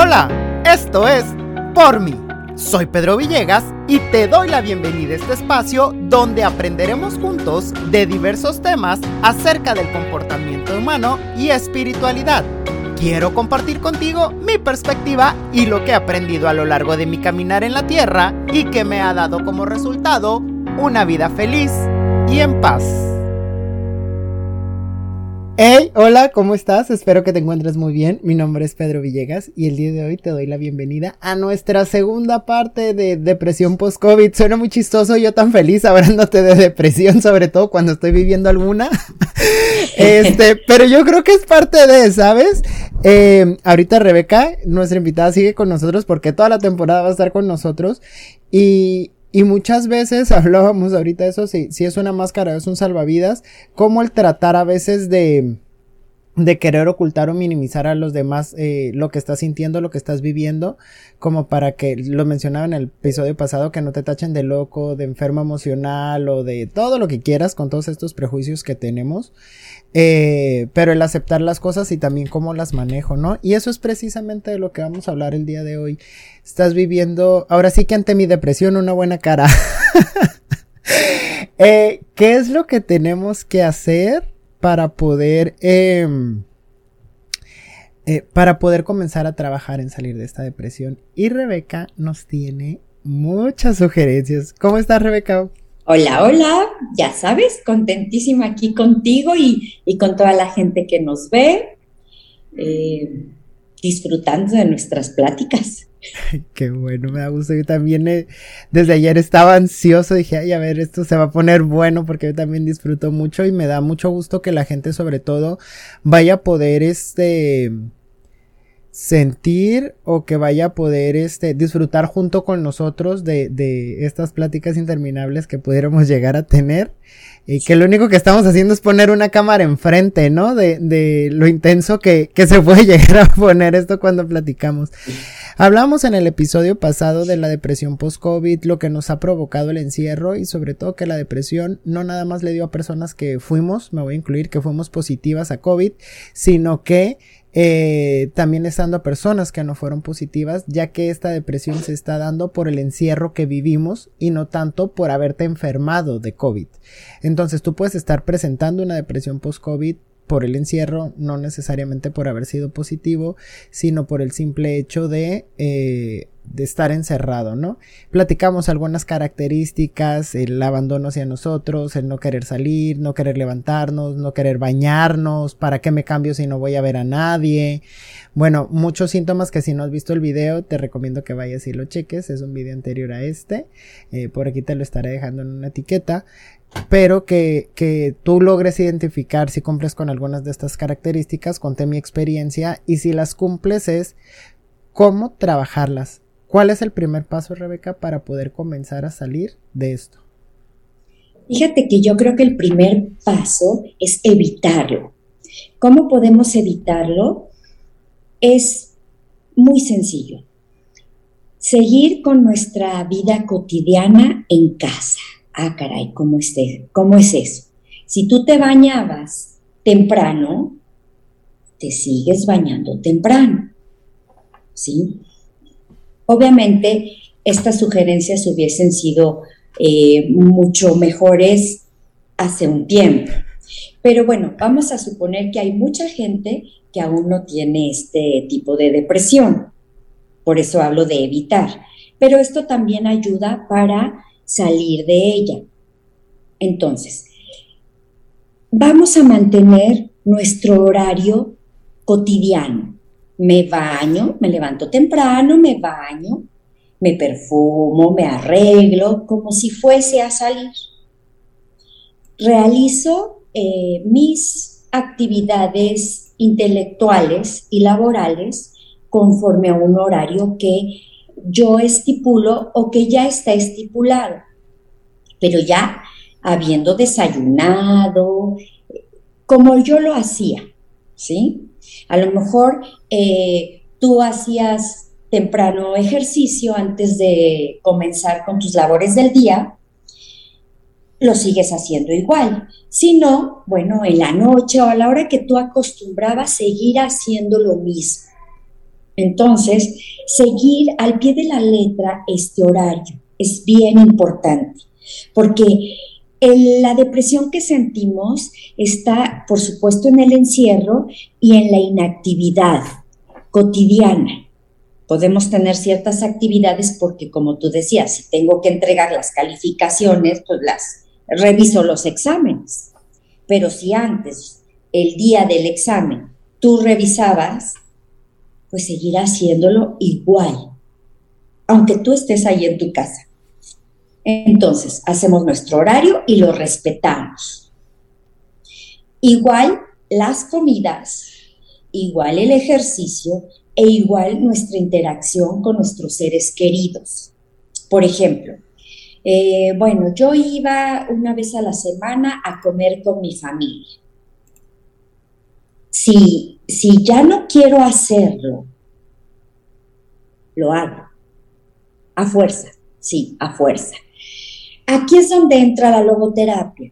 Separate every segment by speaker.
Speaker 1: Hola, esto es Por mí. Soy Pedro Villegas y te doy la bienvenida a este espacio donde aprenderemos juntos de diversos temas acerca del comportamiento humano y espiritualidad. Quiero compartir contigo mi perspectiva y lo que he aprendido a lo largo de mi caminar en la tierra y que me ha dado como resultado una vida feliz y en paz. Hey, hola, ¿cómo estás? Espero que te encuentres muy bien. Mi nombre es Pedro Villegas y el día de hoy te doy la bienvenida a nuestra segunda parte de depresión post-COVID. Suena muy chistoso, yo tan feliz hablándote de depresión, sobre todo cuando estoy viviendo alguna. este, pero yo creo que es parte de, ¿sabes? Eh, ahorita Rebeca, nuestra invitada, sigue con nosotros porque toda la temporada va a estar con nosotros y, y muchas veces hablábamos ahorita de eso, si, si es una máscara, es un salvavidas, como el tratar a veces de, de querer ocultar o minimizar a los demás eh, lo que estás sintiendo, lo que estás viviendo, como para que, lo mencionaba en el episodio pasado, que no te tachen de loco, de enfermo emocional o de todo lo que quieras con todos estos prejuicios que tenemos. Eh, pero el aceptar las cosas y también cómo las manejo, ¿no? Y eso es precisamente de lo que vamos a hablar el día de hoy. Estás viviendo, ahora sí que ante mi depresión, una buena cara. eh, ¿Qué es lo que tenemos que hacer para poder... Em, eh, para poder comenzar a trabajar en salir de esta depresión. Y Rebeca nos tiene muchas sugerencias. ¿Cómo estás, Rebeca?
Speaker 2: Hola, hola, ya sabes, contentísima aquí contigo y, con toda la gente que nos ve, eh, disfrutando de nuestras pláticas.
Speaker 1: Qué bueno, me da gusto. Yo también eh, desde ayer estaba ansioso, dije, ay, a ver, esto se va a poner bueno porque yo también disfruto mucho y me da mucho gusto que la gente sobre todo vaya a poder este sentir o que vaya a poder este, disfrutar junto con nosotros de, de estas pláticas interminables que pudiéramos llegar a tener. Y que lo único que estamos haciendo es poner una cámara enfrente, ¿no? De, de lo intenso que, que se puede llegar a poner esto cuando platicamos. Hablamos en el episodio pasado de la depresión post-COVID, lo que nos ha provocado el encierro y sobre todo que la depresión no nada más le dio a personas que fuimos, me voy a incluir, que fuimos positivas a COVID, sino que eh, también estando a personas que no fueron positivas, ya que esta depresión se está dando por el encierro que vivimos y no tanto por haberte enfermado de COVID. Entonces tú puedes estar presentando una depresión post-COVID por el encierro, no necesariamente por haber sido positivo, sino por el simple hecho de eh, de estar encerrado, ¿no? Platicamos algunas características, el abandono hacia nosotros, el no querer salir, no querer levantarnos, no querer bañarnos, para qué me cambio si no voy a ver a nadie. Bueno, muchos síntomas que si no has visto el video, te recomiendo que vayas y lo cheques, es un video anterior a este, eh, por aquí te lo estaré dejando en una etiqueta pero que, que, tú logres identificar si cumples con algunas de estas características, conté mi experiencia y si las cumples es cómo trabajarlas. ¿Cuál es el primer paso, Rebeca, para poder comenzar a salir de esto?
Speaker 2: Fíjate que yo creo que el primer paso es evitarlo. ¿Cómo podemos evitarlo? Es muy sencillo. Seguir con nuestra vida cotidiana en casa. Ah, caray, ¿cómo es, ¿cómo es eso? Si tú te bañabas temprano, te sigues bañando temprano. ¿Sí? Obviamente, estas sugerencias hubiesen sido eh, mucho mejores hace un tiempo. Pero bueno, vamos a suponer que hay mucha gente que aún no tiene este tipo de depresión. Por eso hablo de evitar. Pero esto también ayuda para salir de ella. Entonces, vamos a mantener nuestro horario cotidiano me baño, me levanto temprano, me baño, me perfumo, me arreglo, como si fuese a salir. Realizo eh, mis actividades intelectuales y laborales conforme a un horario que yo estipulo o que ya está estipulado, pero ya habiendo desayunado, como yo lo hacía, ¿sí? A lo mejor eh, tú hacías temprano ejercicio antes de comenzar con tus labores del día, lo sigues haciendo igual. Si no, bueno, en la noche o a la hora que tú acostumbrabas seguir haciendo lo mismo. Entonces, seguir al pie de la letra este horario es bien importante, porque la depresión que sentimos está, por supuesto, en el encierro y en la inactividad cotidiana. Podemos tener ciertas actividades porque, como tú decías, si tengo que entregar las calificaciones, pues las reviso los exámenes. Pero si antes, el día del examen, tú revisabas, pues seguirá haciéndolo igual, aunque tú estés ahí en tu casa. Entonces, hacemos nuestro horario y lo respetamos. Igual las comidas, igual el ejercicio e igual nuestra interacción con nuestros seres queridos. Por ejemplo, eh, bueno, yo iba una vez a la semana a comer con mi familia. Si, si ya no quiero hacerlo, lo hago. A fuerza, sí, a fuerza. Aquí es donde entra la logoterapia,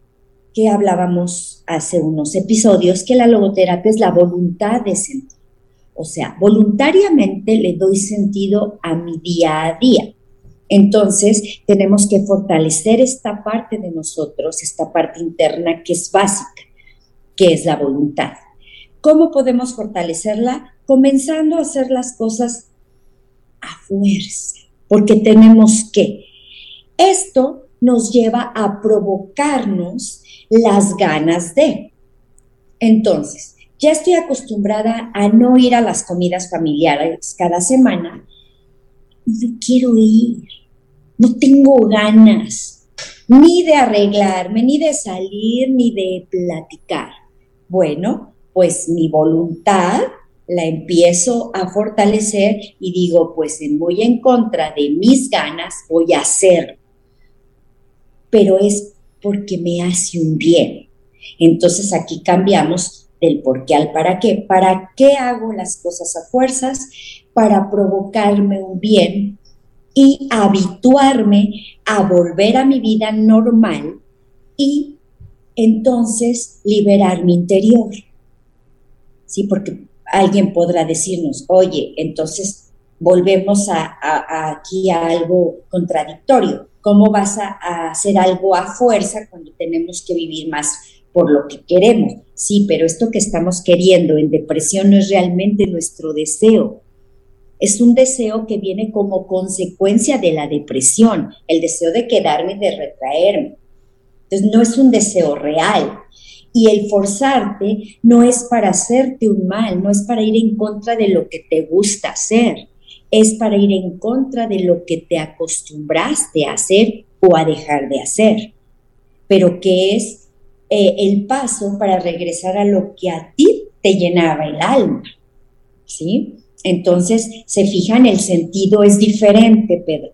Speaker 2: que hablábamos hace unos episodios, que la logoterapia es la voluntad de sentir. O sea, voluntariamente le doy sentido a mi día a día. Entonces, tenemos que fortalecer esta parte de nosotros, esta parte interna que es básica, que es la voluntad. ¿Cómo podemos fortalecerla? Comenzando a hacer las cosas a fuerza, porque tenemos que. Esto nos lleva a provocarnos las ganas de. Entonces, ya estoy acostumbrada a no ir a las comidas familiares cada semana. No quiero ir, no tengo ganas ni de arreglarme, ni de salir, ni de platicar. Bueno, pues mi voluntad la empiezo a fortalecer y digo, pues voy en contra de mis ganas, voy a hacer pero es porque me hace un bien. Entonces aquí cambiamos del por qué al para qué. ¿Para qué hago las cosas a fuerzas? Para provocarme un bien y habituarme a volver a mi vida normal y entonces liberar mi interior. Sí, porque alguien podrá decirnos, oye, entonces volvemos a, aquí a algo contradictorio. ¿Cómo vas a, hacer algo a fuerza cuando tenemos que vivir más por lo que queremos? Sí, pero esto que estamos queriendo en depresión no es realmente nuestro deseo. Es un deseo que viene como consecuencia de la depresión, el deseo de quedarme y de retraerme. Entonces no es un deseo real. Y el forzarte no es para hacerte un mal, no es para ir en contra de lo que te gusta hacer es para ir en contra de lo que te acostumbraste a hacer o a dejar de hacer, pero que es eh, el paso para regresar a lo que a ti te llenaba el alma, ¿sí? Entonces, se fijan, el sentido es diferente, Pedro.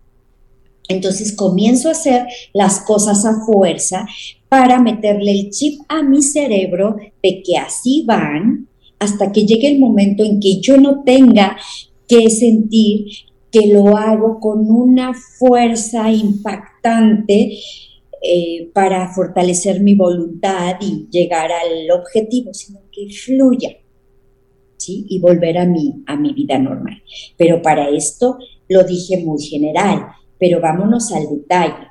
Speaker 2: Entonces comienzo a hacer las cosas a fuerza para meterle el chip a mi cerebro de que así van hasta que llegue el momento en que yo no tenga que sentir que lo hago con una fuerza impactante eh, para fortalecer mi voluntad y llegar al objetivo, sino que fluya, ¿sí? Y volver a mi, a mi vida normal. Pero para esto lo dije muy general, pero vámonos al detalle.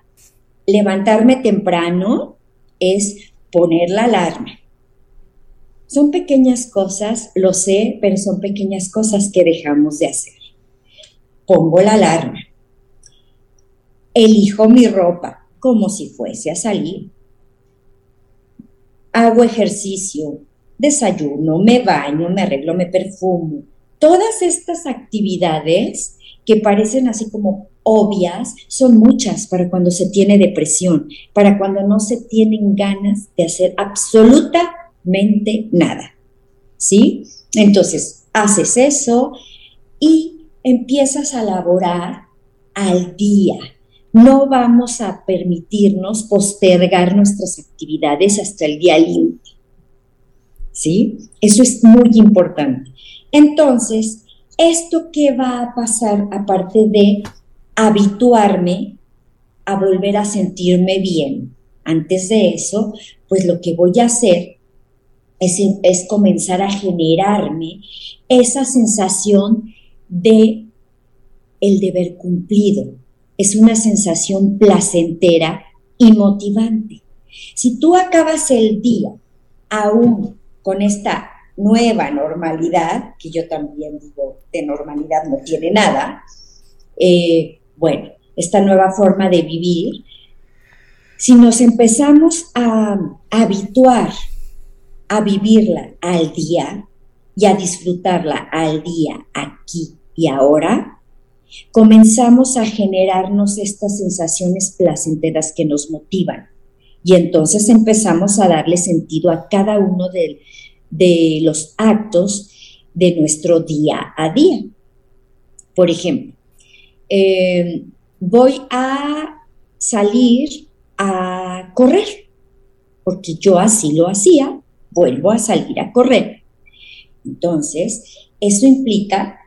Speaker 2: Levantarme temprano es poner la alarma, son pequeñas cosas, lo sé, pero son pequeñas cosas que dejamos de hacer. Pongo la alarma. Elijo mi ropa como si fuese a salir. Hago ejercicio, desayuno, me baño, me arreglo, me perfumo. Todas estas actividades que parecen así como obvias, son muchas para cuando se tiene depresión, para cuando no se tienen ganas de hacer absoluta mente nada. ¿Sí? Entonces, haces eso y empiezas a laborar al día. No vamos a permitirnos postergar nuestras actividades hasta el día límite. ¿Sí? Eso es muy importante. Entonces, ¿esto qué va a pasar aparte de habituarme a volver a sentirme bien? Antes de eso, pues lo que voy a hacer es, comenzar a generarme esa sensación de el deber cumplido. Es una sensación placentera y motivante. Si tú acabas el día aún con esta nueva normalidad, que yo también digo de normalidad no tiene nada, eh, bueno, esta nueva forma de vivir, si nos empezamos a habituar a vivirla al día y a disfrutarla al día, aquí y ahora, comenzamos a generarnos estas sensaciones placenteras que nos motivan. Y entonces empezamos a darle sentido a cada uno de, los actos de nuestro día a día. Por ejemplo, eh, voy a salir a correr, porque yo así lo hacía, vuelvo a salir a correr. Entonces, eso implica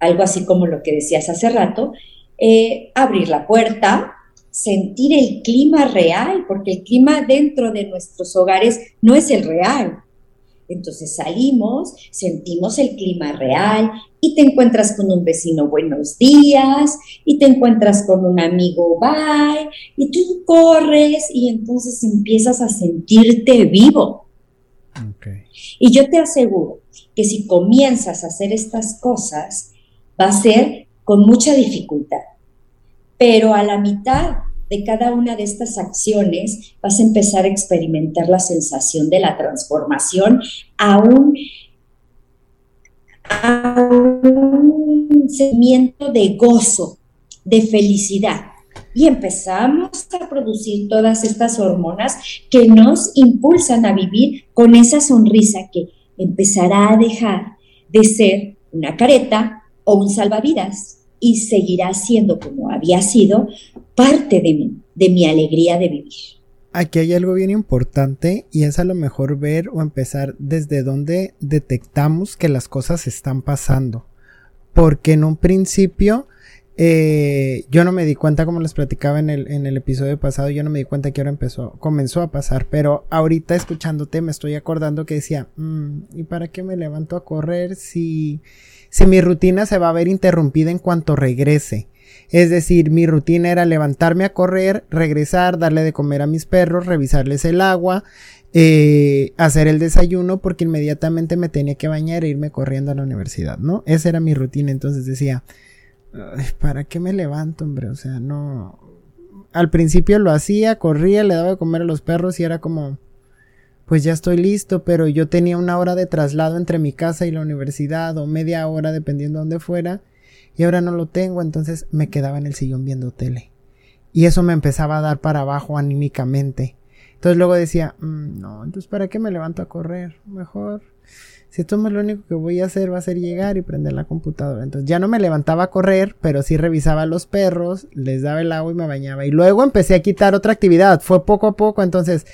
Speaker 2: algo así como lo que decías hace rato, eh, abrir la puerta, sentir el clima real, porque el clima dentro de nuestros hogares no es el real. Entonces salimos, sentimos el clima real y te encuentras con un vecino buenos días y te encuentras con un amigo bye y tú corres y entonces empiezas a sentirte vivo. Y yo te aseguro que si comienzas a hacer estas cosas, va a ser con mucha dificultad. Pero a la mitad de cada una de estas acciones vas a empezar a experimentar la sensación de la transformación a un, sentimiento de gozo, de felicidad. Y empezamos a producir todas estas hormonas que nos impulsan a vivir con esa sonrisa que empezará a dejar de ser una careta o un salvavidas y seguirá siendo como había sido parte de mí, de mi alegría de vivir.
Speaker 1: Aquí hay algo bien importante y es a lo mejor ver o empezar desde donde detectamos que las cosas están pasando. Porque en un principio eh, yo no me di cuenta, como les platicaba en el, en el episodio pasado, yo no me di cuenta que ahora comenzó a pasar, pero ahorita escuchándote me estoy acordando que decía, mm, ¿y para qué me levanto a correr si si mi rutina se va a ver interrumpida en cuanto regrese. Es decir, mi rutina era levantarme a correr, regresar, darle de comer a mis perros, revisarles el agua, eh, hacer el desayuno porque inmediatamente me tenía que bañar e irme corriendo a la universidad, ¿no? Esa era mi rutina, entonces decía, ¿para qué me levanto, hombre? O sea, no... Al principio lo hacía, corría, le daba de comer a los perros y era como, pues ya estoy listo, pero yo tenía una hora de traslado entre mi casa y la universidad o media hora dependiendo de dónde fuera y ahora no lo tengo, entonces me quedaba en el sillón viendo tele. Y eso me empezaba a dar para abajo anímicamente. Entonces luego decía, mm, no, entonces ¿para qué me levanto a correr? Mejor, si esto es lo único que voy a hacer va a ser llegar y prender la computadora. Entonces ya no me levantaba a correr, pero sí revisaba a los perros, les daba el agua y me bañaba. Y luego empecé a quitar otra actividad, fue poco a poco, entonces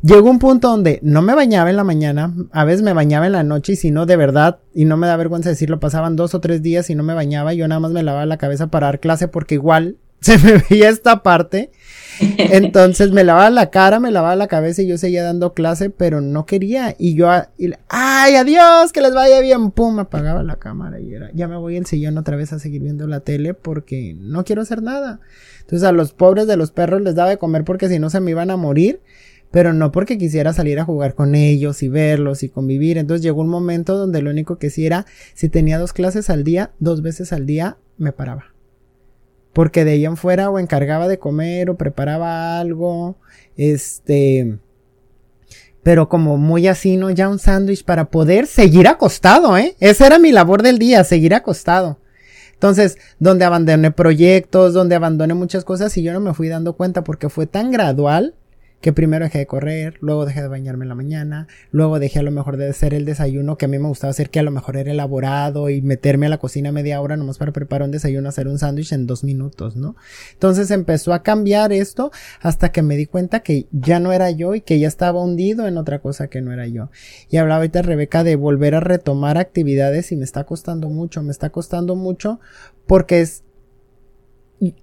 Speaker 1: Llegó un punto donde no me bañaba en la mañana, a veces me bañaba en la noche y si no, de verdad, y no me da vergüenza decirlo, pasaban dos o tres días y no me bañaba, yo nada más me lavaba la cabeza para dar clase porque igual se me veía esta parte. Entonces me lavaba la cara, me lavaba la cabeza y yo seguía dando clase, pero no quería. Y yo, ay, adiós, que les vaya bien. Pum, apagaba la cámara y era, ya me voy al sillón otra vez a seguir viendo la tele porque no quiero hacer nada. Entonces a los pobres de los perros les daba de comer porque si no se me iban a morir pero no porque quisiera salir a jugar con ellos y verlos y convivir. Entonces llegó un momento donde lo único que sí era, si tenía dos clases al día, dos veces al día, me paraba. Porque de ahí en fuera o encargaba de comer o preparaba algo, este, pero como muy así, ¿no? Ya un sándwich para poder seguir acostado, ¿eh? Esa era mi labor del día, seguir acostado. Entonces, donde abandoné proyectos, donde abandoné muchas cosas y yo no me fui dando cuenta porque fue tan gradual que primero dejé de correr, luego dejé de bañarme en la mañana, luego dejé a lo mejor de hacer el desayuno que a mí me gustaba hacer, que a lo mejor era elaborado y meterme a la cocina media hora nomás para preparar un desayuno, hacer un sándwich en dos minutos, ¿no? Entonces empezó a cambiar esto hasta que me di cuenta que ya no era yo y que ya estaba hundido en otra cosa que no era yo. Y hablaba ahorita Rebeca de volver a retomar actividades y me está costando mucho, me está costando mucho porque es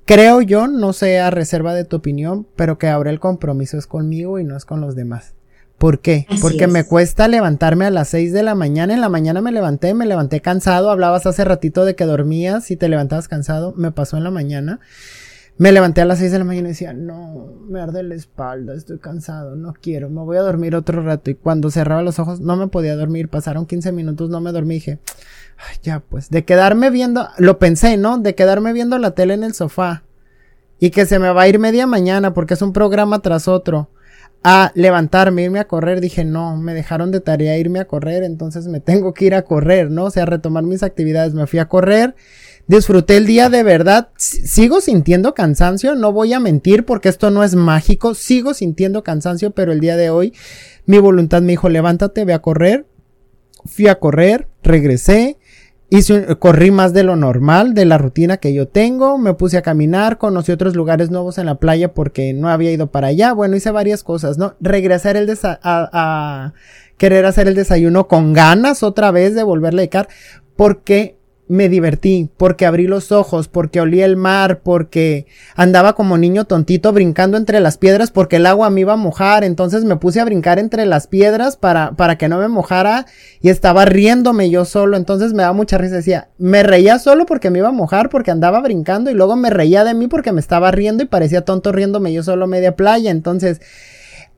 Speaker 1: creo yo, no sé a reserva de tu opinión, pero que ahora el compromiso es conmigo y no es con los demás. ¿Por qué? Porque me cuesta levantarme a las 6 de la mañana. En la mañana me levanté, me levanté cansado. Hablabas hace ratito de que dormías y te levantabas cansado. Me pasó en la mañana. Me levanté a las 6 de la mañana y decía, no, me arde la espalda, estoy cansado, no quiero, me voy a dormir otro rato. Y cuando cerraba los ojos no me podía dormir. Pasaron 15 minutos, no me dormí. Dije, ya pues, de quedarme viendo, lo pensé, ¿no? De quedarme viendo la tele en el sofá. Y que se me va a ir media mañana porque es un programa tras otro a levantarme, irme a correr, dije, no, me dejaron de tarea irme a correr, entonces me tengo que ir a correr, ¿no? O sea, retomar mis actividades. Me fui a correr, disfruté el día de verdad, sigo sintiendo cansancio, no voy a mentir porque esto no es mágico, sigo sintiendo cansancio, pero el día de hoy mi voluntad me dijo, levántate, ve a correr. Fui a correr, regresé, Hice, corrí más de lo normal, de la rutina que yo tengo, me puse a caminar, conocí otros lugares nuevos en la playa porque no había ido para allá, bueno, hice varias cosas, ¿no? Regresé el a, a, querer hacer el desayuno con ganas otra vez de volverle a dedicar, porque me divertí, porque abrí los ojos, porque olí el mar, porque andaba como niño tontito brincando entre las piedras porque el agua me iba a mojar, entonces me puse a brincar entre las piedras para, para que no me mojara y estaba riéndome yo solo, entonces me daba mucha risa, decía, me reía solo porque me iba a mojar, porque andaba brincando y luego me reía de mí porque me estaba riendo y parecía tonto riéndome yo solo media playa, entonces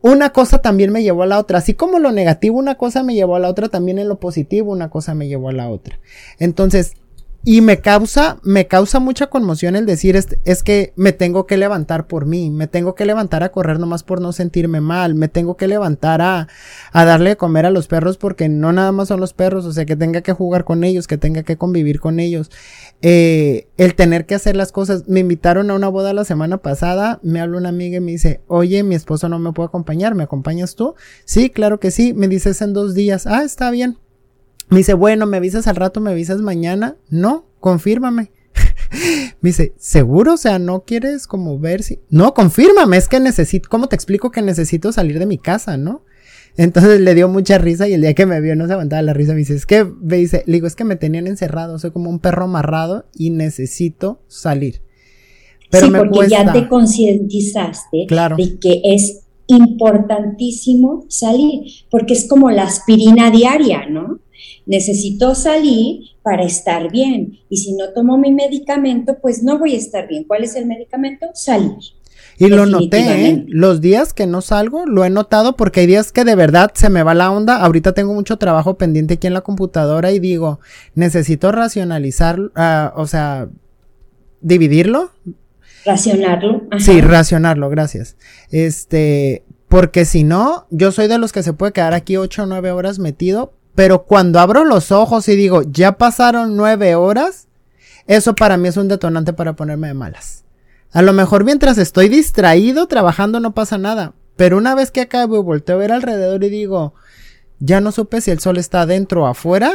Speaker 1: una cosa también me llevó a la otra. Así como lo negativo, una cosa me llevó a la otra, también en lo positivo, una cosa me llevó a la otra. Entonces, y me causa, me causa mucha conmoción el decir es, es, que me tengo que levantar por mí, me tengo que levantar a correr nomás por no sentirme mal, me tengo que levantar a, a darle de comer a los perros porque no nada más son los perros, o sea que tenga que jugar con ellos, que tenga que convivir con ellos. Eh, el tener que hacer las cosas. Me invitaron a una boda la semana pasada, me habla una amiga y me dice, oye, mi esposo no me puede acompañar, ¿me acompañas tú? Sí, claro que sí, me dices en dos días, ah, está bien. Me dice, bueno, ¿me avisas al rato? ¿Me avisas mañana? No, confírmame. me dice, ¿seguro? O sea, ¿no quieres como ver si... No, confírmame, es que necesito... ¿Cómo te explico que necesito salir de mi casa, no? Entonces le dio mucha risa y el día que me vio no se aguantaba la risa. Me dice, es que, me dice, le digo, es que me tenían encerrado, soy como un perro amarrado y necesito salir.
Speaker 2: Pero sí, porque ya te concientizaste de que es importantísimo salir, porque es como la aspirina diaria, ¿no? Necesito salir para estar bien. Y si no tomo mi medicamento, pues no voy a estar bien. ¿Cuál es el medicamento? Salir.
Speaker 1: Y lo noté, ¿eh? los días que no salgo, lo he notado porque hay días que de verdad se me va la onda. Ahorita tengo mucho trabajo pendiente aquí en la computadora y digo, necesito racionalizar, uh, o sea, dividirlo.
Speaker 2: Racionarlo.
Speaker 1: Sí, racionarlo, gracias. Este, porque si no, yo soy de los que se puede quedar aquí ocho o nueve horas metido, pero cuando abro los ojos y digo, ya pasaron nueve horas, eso para mí es un detonante para ponerme de malas. A lo mejor mientras estoy distraído trabajando no pasa nada, pero una vez que acabo y volteo a ver alrededor y digo, ya no supe si el sol está adentro o afuera,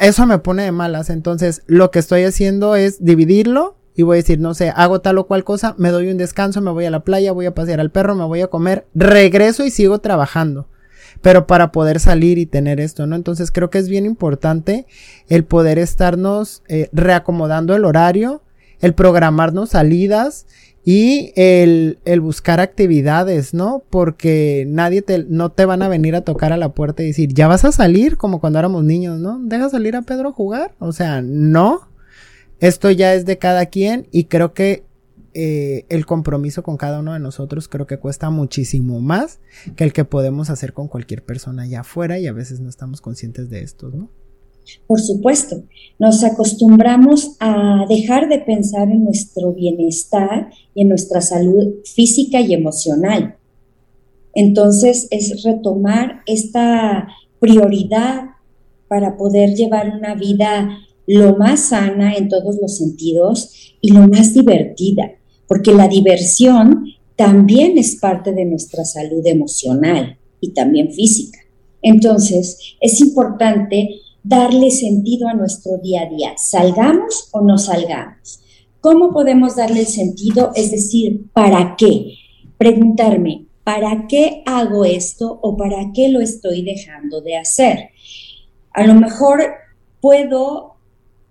Speaker 1: eso me pone de malas. Entonces, lo que estoy haciendo es dividirlo y voy a decir, no sé, hago tal o cual cosa, me doy un descanso, me voy a la playa, voy a pasear al perro, me voy a comer, regreso y sigo trabajando pero para poder salir y tener esto, ¿no? Entonces creo que es bien importante el poder estarnos eh, reacomodando el horario, el programarnos salidas y el, el, buscar actividades, ¿no? Porque nadie te, no te van a venir a tocar a la puerta y decir, ya vas a salir como cuando éramos niños, ¿no? Deja salir a Pedro a jugar. O sea, no. Esto ya es de cada quien y creo que eh, el compromiso con cada uno de nosotros creo que cuesta muchísimo más que el que podemos hacer con cualquier persona allá afuera y a veces no estamos conscientes de esto, ¿no?
Speaker 2: Por supuesto, nos acostumbramos a dejar de pensar en nuestro bienestar y en nuestra salud física y emocional. Entonces es retomar esta prioridad para poder llevar una vida lo más sana en todos los sentidos y lo más divertida porque la diversión también es parte de nuestra salud emocional y también física. Entonces, es importante darle sentido a nuestro día a día, salgamos o no salgamos. ¿Cómo podemos darle sentido? Es decir, ¿para qué? Preguntarme, ¿para qué hago esto o para qué lo estoy dejando de hacer? A lo mejor puedo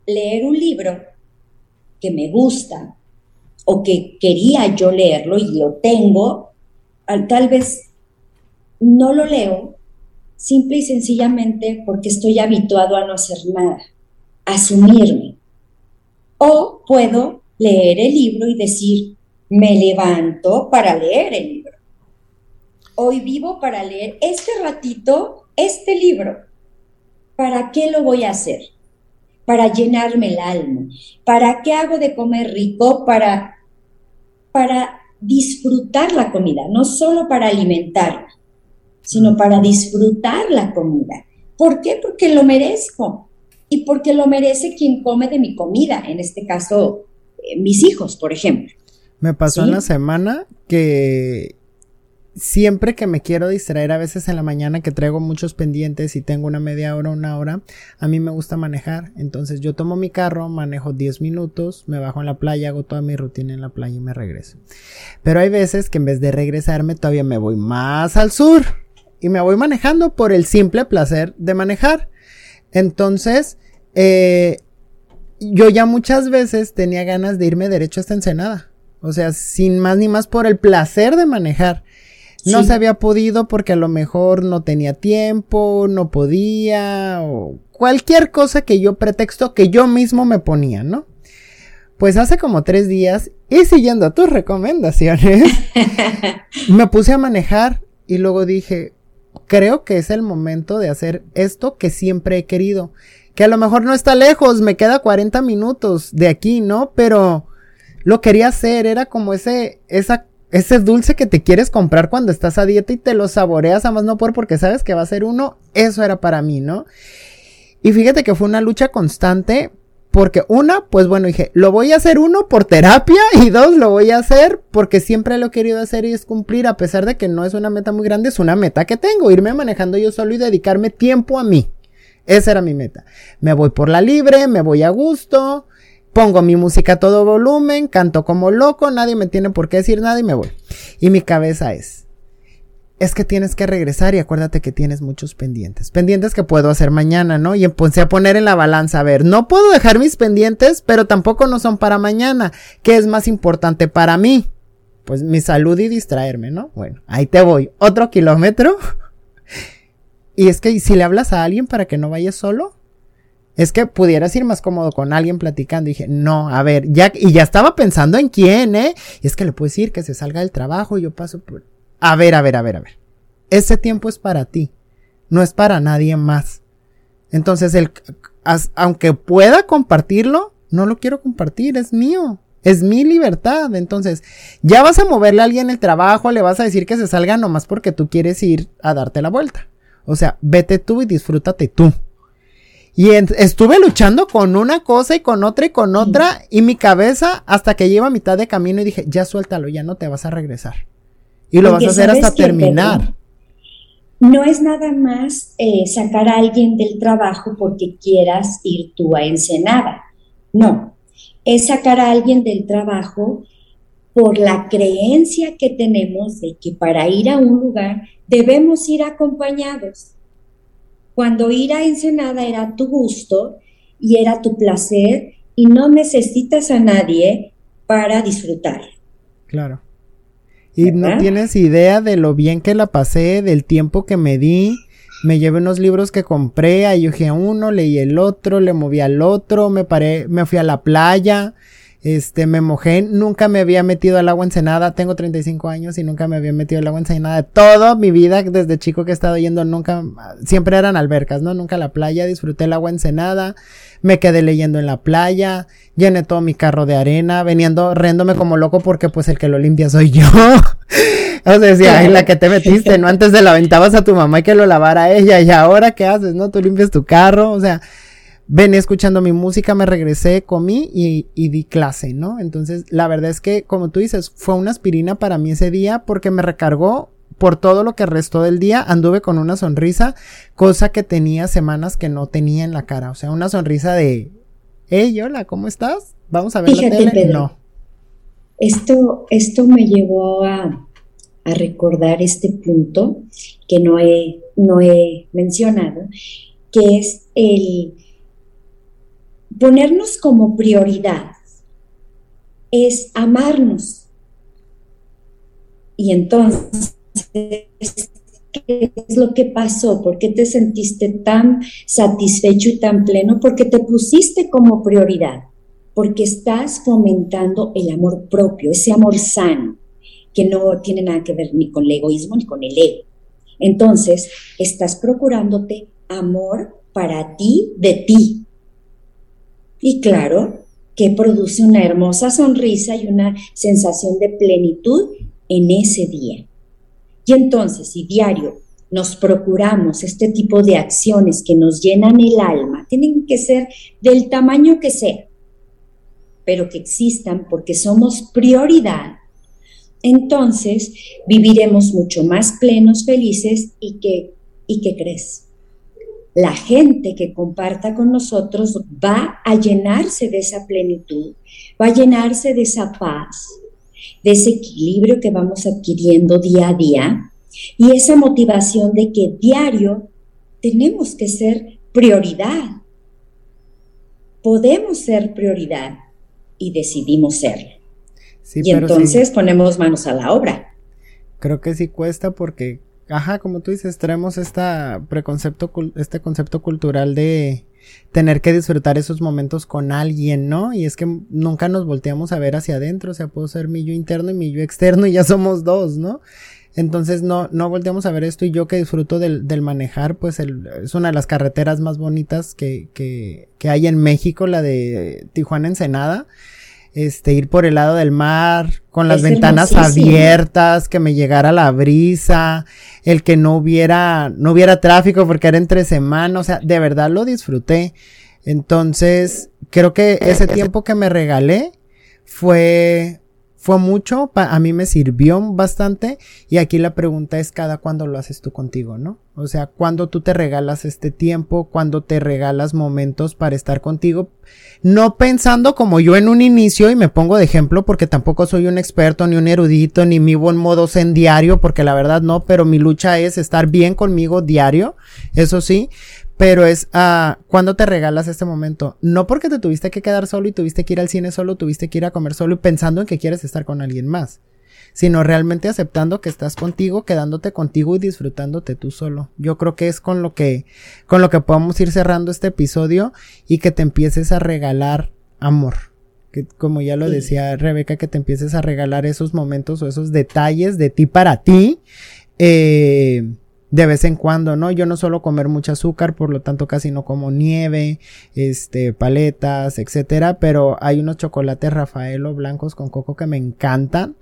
Speaker 2: leer un libro que me gusta, o que quería yo leerlo y lo tengo, tal vez no lo leo simple y sencillamente porque estoy habituado a no hacer nada, asumirme. O puedo leer el libro y decir, me levanto para leer el libro. Hoy vivo para leer este ratito, este libro. ¿Para qué lo voy a hacer? Para llenarme el alma. ¿Para qué hago de comer rico? Para, para disfrutar la comida, no solo para alimentarme, sino para disfrutar la comida. ¿Por qué? Porque lo merezco y porque lo merece quien come de mi comida, en este caso eh, mis hijos, por ejemplo.
Speaker 1: Me pasó en la semana que siempre que me quiero distraer, a veces en la mañana que traigo muchos pendientes y tengo una media hora, una hora, a mí me gusta manejar. Entonces yo tomo mi carro, manejo 10 minutos, me bajo en la playa, hago toda mi rutina en la playa y me regreso. Pero hay veces que en vez de regresarme todavía me voy más al sur y me voy manejando por el simple placer de manejar. Entonces, eh, yo ya muchas veces tenía ganas de irme derecho hasta Ensenada. O sea, sin más ni más por el placer de manejar. No se había podido porque a lo mejor no tenía tiempo, no podía, o cualquier cosa que yo pretexto que yo mismo me ponía, ¿no? Pues hace como tres días, y siguiendo tus recomendaciones, me puse a manejar y luego dije, creo que es el momento de hacer esto que siempre he querido. Que a lo mejor no está lejos, me queda 40 minutos de aquí, ¿no? Pero lo quería hacer, era como ese, esa ese dulce que te quieres comprar cuando estás a dieta y te lo saboreas a más no por porque sabes que va a ser uno, eso era para mí, ¿no? Y fíjate que fue una lucha constante porque una, pues bueno, dije, lo voy a hacer uno por terapia y dos, lo voy a hacer porque siempre lo he querido hacer y es cumplir, a pesar de que no es una meta muy grande, es una meta que tengo, irme manejando yo solo y dedicarme tiempo a mí. Esa era mi meta. Me voy por la libre, me voy a gusto, Pongo mi música a todo volumen, canto como loco, nadie me tiene por qué decir nada y me voy. Y mi cabeza es, es que tienes que regresar y acuérdate que tienes muchos pendientes. Pendientes que puedo hacer mañana, ¿no? Y empecé a poner en la balanza, a ver, no puedo dejar mis pendientes, pero tampoco no son para mañana. ¿Qué es más importante para mí? Pues mi salud y distraerme, ¿no? Bueno, ahí te voy. Otro kilómetro. y es que si le hablas a alguien para que no vayas solo, es que pudieras ir más cómodo con alguien platicando. Y dije, no, a ver, ya, y ya estaba pensando en quién, ¿eh? Y es que le puedes decir que se salga del trabajo y yo paso por. A ver, a ver, a ver, a ver. Ese tiempo es para ti, no es para nadie más. Entonces, el, aunque pueda compartirlo, no lo quiero compartir, es mío. Es mi libertad. Entonces, ya vas a moverle a alguien el trabajo, le vas a decir que se salga nomás porque tú quieres ir a darte la vuelta. O sea, vete tú y disfrútate tú. Y estuve luchando con una cosa y con otra y con otra y mi cabeza hasta que lleva a mitad de camino y dije, ya suéltalo, ya no te vas a regresar. Y lo vas a hacer hasta terminar.
Speaker 2: no es nada más eh, sacar a alguien del trabajo porque quieras ir tú a Ensenada. No, es sacar a alguien del trabajo por la creencia que tenemos de que para ir a un lugar debemos ir acompañados cuando ir a Ensenada era tu gusto y era tu placer y no necesitas a nadie para disfrutar.
Speaker 1: Claro. Y no tienes idea de lo bien que la pasé, del tiempo que me di. Me llevé unos libros que compré, ayujé a uno, leí el otro, le moví al otro, me paré, me fui a la playa, este, me mojé, nunca me había metido al agua ensenada, tengo 35 años y nunca me había metido al agua ensenada. Toda mi vida, desde chico que he estado yendo, nunca, siempre eran albercas, ¿no? Nunca la playa, disfruté el agua ensenada, me quedé leyendo en la playa, llené todo mi carro de arena, veniendo, riéndome como loco porque pues el que lo limpia soy yo. o sea, decía, ay, la que te metiste, ¿no? Antes de la aventabas a tu mamá y que lo lavara ella, y ahora qué haces, ¿no? Tú limpias tu carro, o sea, venía escuchando mi música, me regresé, comí y, y, di clase, ¿no? Entonces, la verdad es que, como tú dices, fue una aspirina para mí ese día porque me recargó por todo lo que restó del día, anduve con una sonrisa, cosa que tenía semanas que no tenía en la cara, o sea, una sonrisa de, hey, hola, ¿cómo estás? Vamos a ver la tele. no.
Speaker 2: Esto, esto me llevó a, a recordar este punto que no he, no he mencionado, que es el ponernos como prioridad es amarnos. Y entonces qué es lo que pasó, por qué te sentiste tan satisfecho y tan pleno, porque te pusiste como prioridad, porque estás fomentando el amor propio, ese amor sano, que no tiene nada que ver ni con el egoísmo ni con el ego. Entonces, estás procurándote amor para ti, de ti. Y claro, que produce una hermosa sonrisa y una sensación de plenitud en ese día. Y entonces, si diario nos procuramos este tipo de acciones que nos llenan el alma, tienen que ser del tamaño que sea, pero que existan porque somos prioridad, entonces viviremos mucho más plenos, felices y que, ¿y que crees? La gente que comparta con nosotros va a llenarse de esa plenitud, va a llenarse de esa paz, de ese equilibrio que vamos adquiriendo día a día y esa motivación de que diario tenemos que ser prioridad. Podemos ser prioridad y decidimos serlo. y entonces ponemos manos a la obra.
Speaker 1: Creo que sí cuesta porque, ajá, como tú dices, traemos esta preconcepto, este concepto cultural de tener que disfrutar esos momentos con alguien, ¿no? Y es que nunca nos volteamos a ver hacia adentro, o sea, puedo ser mi yo interno y mi yo externo y ya somos dos, ¿no? Entonces no, no volteamos a ver esto y yo que disfruto del, del manejar, pues el, es una de las carreteras más bonitas que, que, que hay en México, la de Tijuana Ensenada este, ir por el lado del mar, con las ventanas abiertas, que me llegara la brisa, el que no hubiera, no hubiera tráfico porque era entre semana, o sea, de verdad lo disfruté. Entonces, creo que ese tiempo que me regalé fue, fue mucho, a mí me sirvió bastante y aquí la pregunta es cada cuándo lo haces tú contigo, ¿no? O sea, cuando tú te regalas este tiempo, cuando te regalas momentos para estar contigo, no pensando como yo en un inicio y me pongo de ejemplo porque tampoco soy un experto ni un erudito ni vivo en modo en diario porque la verdad no, pero mi lucha es estar bien conmigo diario, eso sí, pero es uh, cuando te regalas este momento. No porque te tuviste que quedar solo y tuviste que ir al cine solo, tuviste que ir a comer solo y pensando en que quieres estar con alguien más. Sino realmente aceptando que estás contigo, quedándote contigo y disfrutándote tú solo. Yo creo que es con lo que, con lo que podemos ir cerrando este episodio y que te empieces a regalar amor. Que como ya lo decía Rebeca, que te empieces a regalar esos momentos o esos detalles de ti para ti. Eh, de vez en cuando, ¿no? Yo no suelo comer mucho azúcar, por lo tanto casi no como nieve, este, paletas, etcétera, pero hay unos chocolates Rafaelo blancos con coco que me encantan.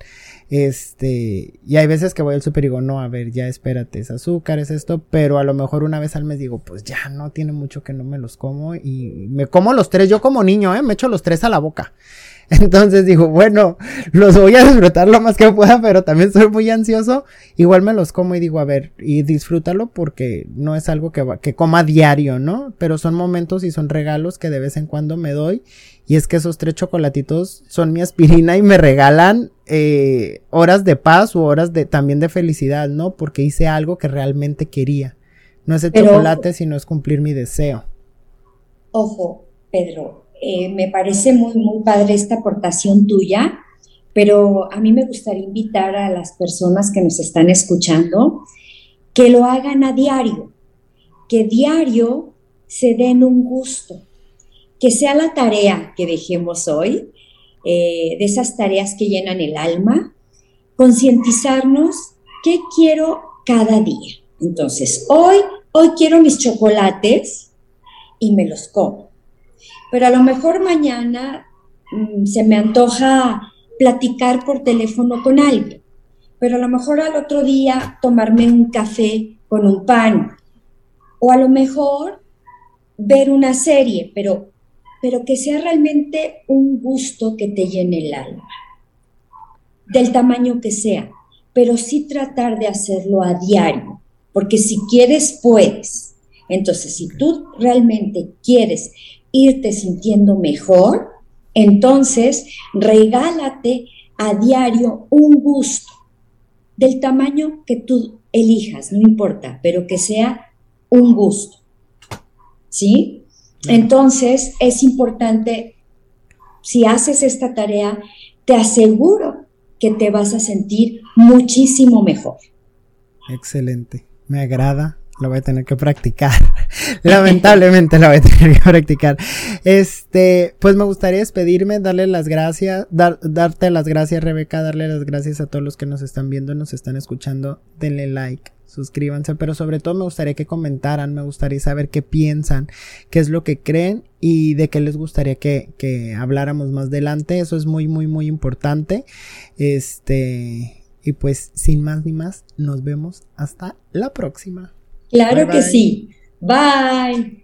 Speaker 1: Este, y hay veces que voy al super y digo, no, a ver, ya espérate, es azúcar, es esto, pero a lo mejor una vez al mes digo, pues ya no tiene mucho que no me los como y me como los tres, yo como niño, eh, me echo los tres a la boca. Entonces digo, bueno, los voy a disfrutar lo más que pueda, pero también soy muy ansioso. Igual me los como y digo, a ver, y disfrútalo porque no es algo que, que coma diario, ¿no? Pero son momentos y son regalos que de vez en cuando me doy. Y es que esos tres chocolatitos son mi aspirina y me regalan eh, horas de paz o horas de también de felicidad, ¿no? Porque hice algo que realmente quería. No es el chocolate, sino es cumplir mi deseo.
Speaker 2: Ojo, Pedro, eh, me parece muy, muy padre esta aportación tuya, pero a mí me gustaría invitar a las personas que nos están escuchando que lo hagan a diario, que diario se den un gusto, que sea la tarea que dejemos hoy, eh, de esas tareas que llenan el alma, concientizarnos qué quiero cada día. Entonces, hoy, hoy quiero mis chocolates y me los como pero a lo mejor mañana mm, se me antoja platicar por teléfono con alguien, pero a lo mejor al otro día tomarme un café con un pan, o a lo mejor ver una serie, pero, pero que sea realmente un gusto que te llene el alma, del tamaño que sea, pero sí tratar de hacerlo a diario, porque si quieres, puedes. Entonces, si tú realmente quieres irte sintiendo mejor, entonces regálate a diario un gusto del tamaño que tú elijas, no importa, pero que sea un gusto. ¿Sí? Entonces es importante, si haces esta tarea, te aseguro que te vas a sentir muchísimo mejor.
Speaker 1: Excelente. Me agrada lo voy a tener que practicar. Lamentablemente lo voy a tener que practicar. Este, pues me gustaría despedirme, darle las gracias, darte las gracias, Rebeca, darle las gracias a todos los que nos están viendo, nos están escuchando. Denle like, suscríbanse, pero sobre todo me gustaría que comentaran, me gustaría saber qué piensan, qué es lo que creen y de qué les gustaría que, que habláramos más adelante. Eso es muy, muy, muy importante. Este, y pues sin más ni más, nos vemos hasta la próxima.
Speaker 2: Claro que sí. Bye.